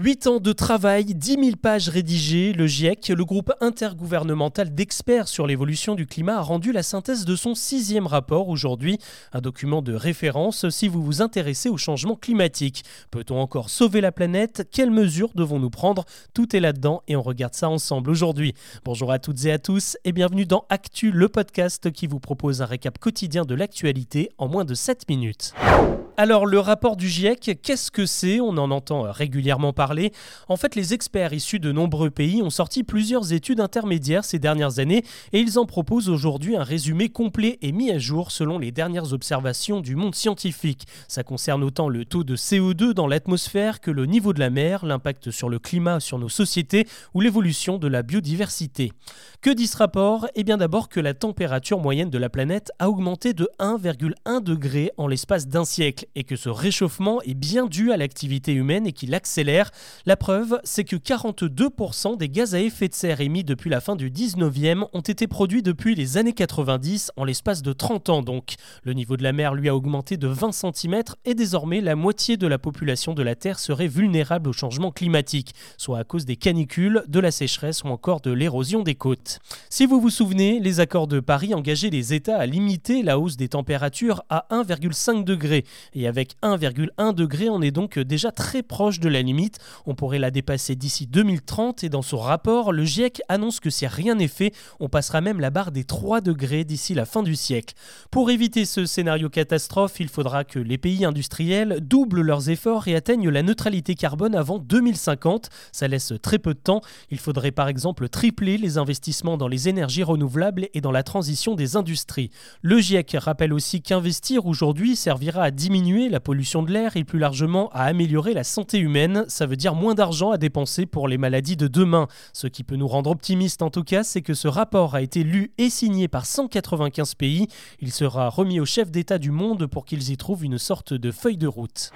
Huit ans de travail, 10 000 pages rédigées, le GIEC, le groupe intergouvernemental d'experts sur l'évolution du climat, a rendu la synthèse de son sixième rapport aujourd'hui, un document de référence si vous vous intéressez au changement climatique. Peut-on encore sauver la planète? Quelles mesures devons-nous prendre? Tout est là-dedans et on regarde ça ensemble aujourd'hui. Bonjour à toutes et à tous et bienvenue dans Actu, le podcast qui vous propose un récap quotidien de l'actualité en moins de 7 minutes. Alors le rapport du GIEC, qu'est-ce que c'est? On en entend régulièrement parler. En fait, les experts issus de nombreux pays ont sorti plusieurs études intermédiaires ces dernières années et ils en proposent aujourd'hui un résumé complet et mis à jour selon les dernières observations du monde scientifique. Ça concerne autant le taux de CO2 dans l'atmosphère que le niveau de la mer, l'impact sur le climat, sur nos sociétés ou l'évolution de la biodiversité. Que dit ce rapport? Eh bien d'abord que la température moyenne de la planète a augmenté de 1,1 degré en l'espace d'un siècle et que ce réchauffement est bien dû à l'activité humaine et qu'il accélère. La preuve, c'est que 42% des gaz à effet de serre émis depuis la fin du 19e ont été produits depuis les années 90, en l'espace de 30 ans donc. Le niveau de la mer lui a augmenté de 20 cm et désormais la moitié de la population de la Terre serait vulnérable au changement climatique, soit à cause des canicules, de la sécheresse ou encore de l'érosion des côtes. Si vous vous souvenez, les accords de Paris engageaient les États à limiter la hausse des températures à 1,5 degré et avec 1,1 degré, on est donc déjà très proche de la limite. On pourrait la dépasser d'ici 2030 et dans son rapport, le GIEC annonce que si rien n'est fait, on passera même la barre des 3 degrés d'ici la fin du siècle. Pour éviter ce scénario catastrophe, il faudra que les pays industriels doublent leurs efforts et atteignent la neutralité carbone avant 2050. Ça laisse très peu de temps. Il faudrait par exemple tripler les investissements dans les énergies renouvelables et dans la transition des industries. Le GIEC rappelle aussi qu'investir aujourd'hui servira à diminuer la pollution de l'air et plus largement à améliorer la santé humaine. Ça veut dire moins d'argent à dépenser pour les maladies de demain. Ce qui peut nous rendre optimistes en tout cas, c'est que ce rapport a été lu et signé par 195 pays. Il sera remis aux chefs d'État du monde pour qu'ils y trouvent une sorte de feuille de route.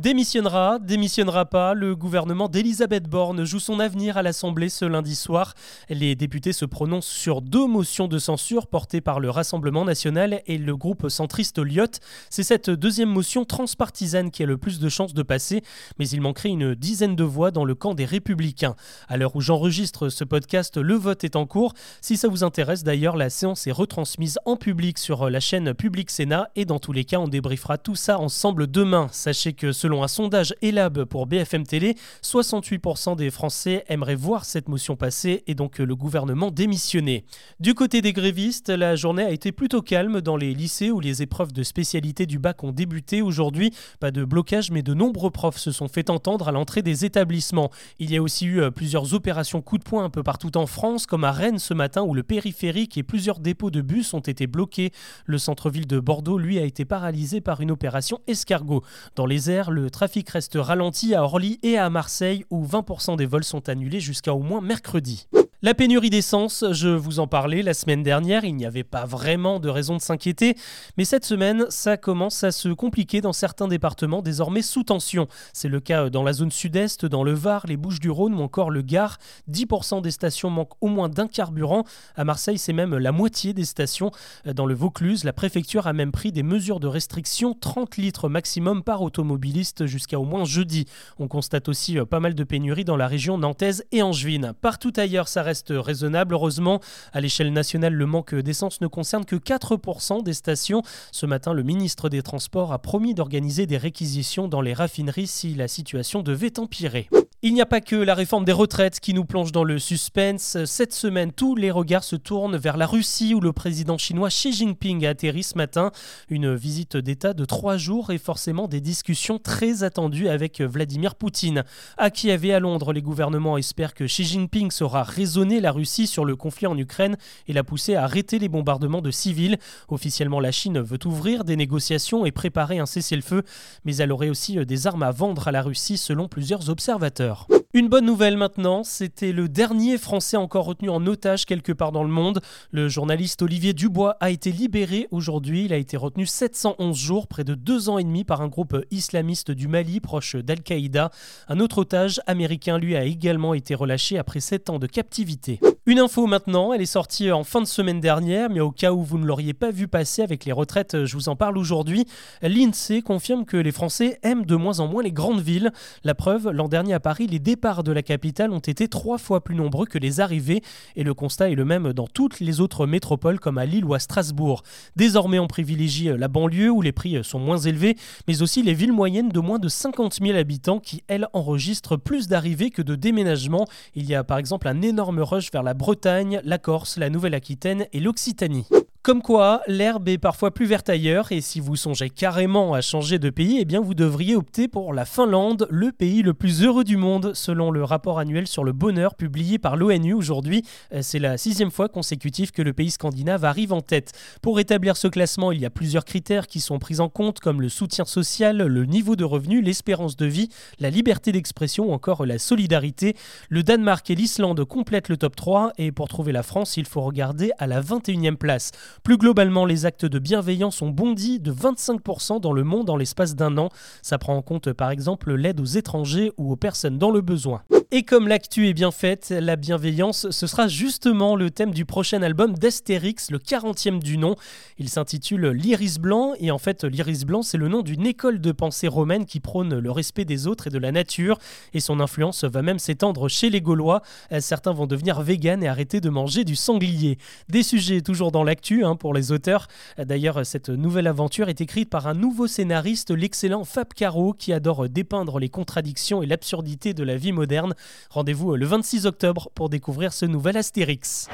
Démissionnera, démissionnera pas, le gouvernement d'Elisabeth Borne joue son avenir à l'Assemblée ce lundi soir. Les députés se prononcent sur deux motions de censure portées par le Rassemblement national et le groupe centriste Lyot. C'est cette deuxième motion transpartisane qui a le plus de chances de passer, mais il manquerait une dizaine de voix dans le camp des Républicains. À l'heure où j'enregistre ce podcast, le vote est en cours. Si ça vous intéresse d'ailleurs, la séance est retransmise en public sur la chaîne Public Sénat et dans tous les cas, on débriefera tout ça ensemble demain. Sachez que ce Selon un sondage ELAB pour BFM Télé, 68% des Français aimeraient voir cette motion passer et donc le gouvernement démissionner. Du côté des grévistes, la journée a été plutôt calme dans les lycées où les épreuves de spécialité du bac ont débuté aujourd'hui. Pas de blocage, mais de nombreux profs se sont fait entendre à l'entrée des établissements. Il y a aussi eu euh, plusieurs opérations coup de poing un peu partout en France, comme à Rennes ce matin où le périphérique et plusieurs dépôts de bus ont été bloqués. Le centre-ville de Bordeaux, lui, a été paralysé par une opération escargot. Dans les airs, le trafic reste ralenti à Orly et à Marseille où 20% des vols sont annulés jusqu'à au moins mercredi. La pénurie d'essence, je vous en parlais la semaine dernière, il n'y avait pas vraiment de raison de s'inquiéter, mais cette semaine, ça commence à se compliquer dans certains départements désormais sous tension. C'est le cas dans la zone sud-est, dans le Var, les Bouches-du-Rhône ou encore le Gard. 10% des stations manquent au moins d'un carburant. À Marseille, c'est même la moitié des stations. Dans le Vaucluse, la préfecture a même pris des mesures de restriction, 30 litres maximum par automobiliste jusqu'à au moins jeudi. On constate aussi euh, pas mal de pénuries dans la région nantaise et angevine. Partout ailleurs, ça reste raisonnable. Heureusement, à l'échelle nationale, le manque d'essence ne concerne que 4% des stations. Ce matin, le ministre des Transports a promis d'organiser des réquisitions dans les raffineries si la situation devait empirer. Il n'y a pas que la réforme des retraites qui nous plonge dans le suspense. Cette semaine, tous les regards se tournent vers la Russie où le président chinois Xi Jinping a atterri ce matin. Une visite d'État de trois jours et forcément des discussions très attendues avec Vladimir Poutine. À Kiev et à Londres, les gouvernements espèrent que Xi Jinping saura raisonner la Russie sur le conflit en Ukraine et la pousser à arrêter les bombardements de civils. Officiellement, la Chine veut ouvrir des négociations et préparer un cessez-le-feu, mais elle aurait aussi des armes à vendre à la Russie selon plusieurs observateurs. Une bonne nouvelle maintenant, c'était le dernier Français encore retenu en otage quelque part dans le monde. Le journaliste Olivier Dubois a été libéré aujourd'hui. Il a été retenu 711 jours, près de deux ans et demi, par un groupe islamiste du Mali proche d'Al-Qaïda. Un autre otage américain, lui, a également été relâché après sept ans de captivité. Une info maintenant, elle est sortie en fin de semaine dernière, mais au cas où vous ne l'auriez pas vu passer avec les retraites, je vous en parle aujourd'hui. L'INSEE confirme que les Français aiment de moins en moins les grandes villes. La preuve, l'an dernier à Paris, les départs de la capitale ont été trois fois plus nombreux que les arrivées, et le constat est le même dans toutes les autres métropoles comme à Lille ou à Strasbourg. Désormais, on privilégie la banlieue où les prix sont moins élevés, mais aussi les villes moyennes de moins de 50 000 habitants qui, elles, enregistrent plus d'arrivées que de déménagements. Il y a par exemple un énorme rush vers la Bretagne, la Corse, la Nouvelle-Aquitaine et l'Occitanie. Comme quoi, l'herbe est parfois plus verte ailleurs et si vous songez carrément à changer de pays, eh bien vous devriez opter pour la Finlande, le pays le plus heureux du monde, selon le rapport annuel sur le bonheur publié par l'ONU aujourd'hui. Euh, c'est la sixième fois consécutive que le pays scandinave arrive en tête. Pour établir ce classement, il y a plusieurs critères qui sont pris en compte, comme le soutien social, le niveau de revenu, l'espérance de vie, la liberté d'expression ou encore la solidarité. Le Danemark et l'Islande complètent le top 3 et pour trouver la France, il faut regarder à la 21e place. Plus globalement, les actes de bienveillance ont bondi de 25% dans le monde en l'espace d'un an. Ça prend en compte par exemple l'aide aux étrangers ou aux personnes dans le besoin. Et comme l'actu est bien faite, la bienveillance, ce sera justement le thème du prochain album d'Astérix, le 40e du nom. Il s'intitule L'Iris Blanc, et en fait, l'Iris Blanc, c'est le nom d'une école de pensée romaine qui prône le respect des autres et de la nature, et son influence va même s'étendre chez les Gaulois. Certains vont devenir véganes et arrêter de manger du sanglier. Des sujets toujours dans l'actu hein, pour les auteurs. D'ailleurs, cette nouvelle aventure est écrite par un nouveau scénariste, l'excellent Fab Caro, qui adore dépeindre les contradictions et l'absurdité de la vie moderne. Rendez-vous le 26 octobre pour découvrir ce nouvel Astérix.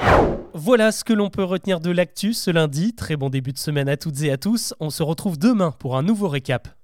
Voilà ce que l'on peut retenir de l'actu ce lundi. Très bon début de semaine à toutes et à tous. On se retrouve demain pour un nouveau récap.